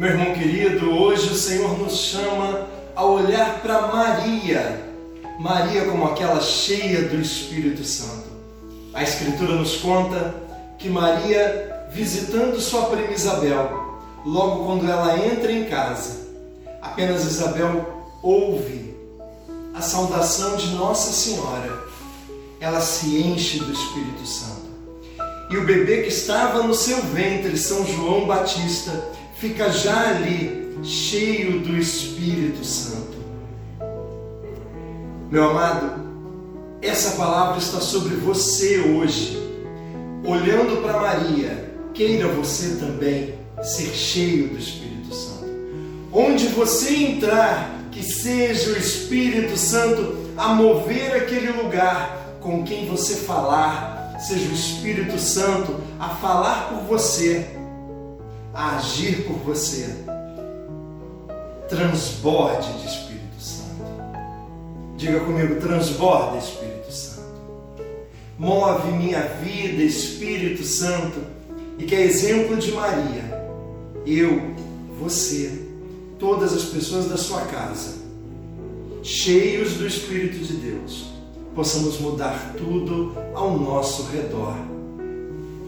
Meu irmão querido, hoje o Senhor nos chama a olhar para Maria. Maria como aquela cheia do Espírito Santo. A Escritura nos conta que Maria, visitando sua prima Isabel, logo quando ela entra em casa, apenas Isabel ouve a saudação de Nossa Senhora. Ela se enche do Espírito Santo. E o bebê que estava no seu ventre, São João Batista, fica já ali cheio do Espírito Santo. Meu amado, essa palavra está sobre você hoje. Olhando para Maria, queira você também ser cheio do Espírito Santo. Onde você entrar, que seja o Espírito Santo a mover aquele lugar com quem você falar, seja o Espírito Santo a falar por você a agir por você. Transborde de Espírito Santo. Diga comigo, transborda Espírito Santo. Move minha vida, Espírito Santo, e que é exemplo de Maria, eu, você, todas as pessoas da sua casa, cheios do Espírito de Deus, possamos mudar tudo ao nosso redor,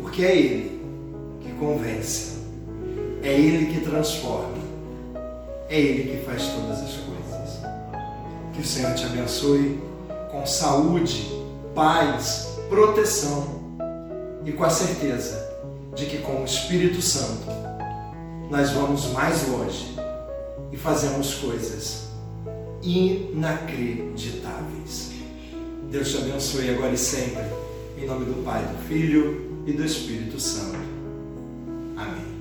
porque é Ele que convence é Ele que transforma. É Ele que faz todas as coisas. Que o Senhor te abençoe com saúde, paz, proteção e com a certeza de que com o Espírito Santo nós vamos mais longe e fazemos coisas inacreditáveis. Deus te abençoe agora e sempre, em nome do Pai, do Filho e do Espírito Santo. Amém.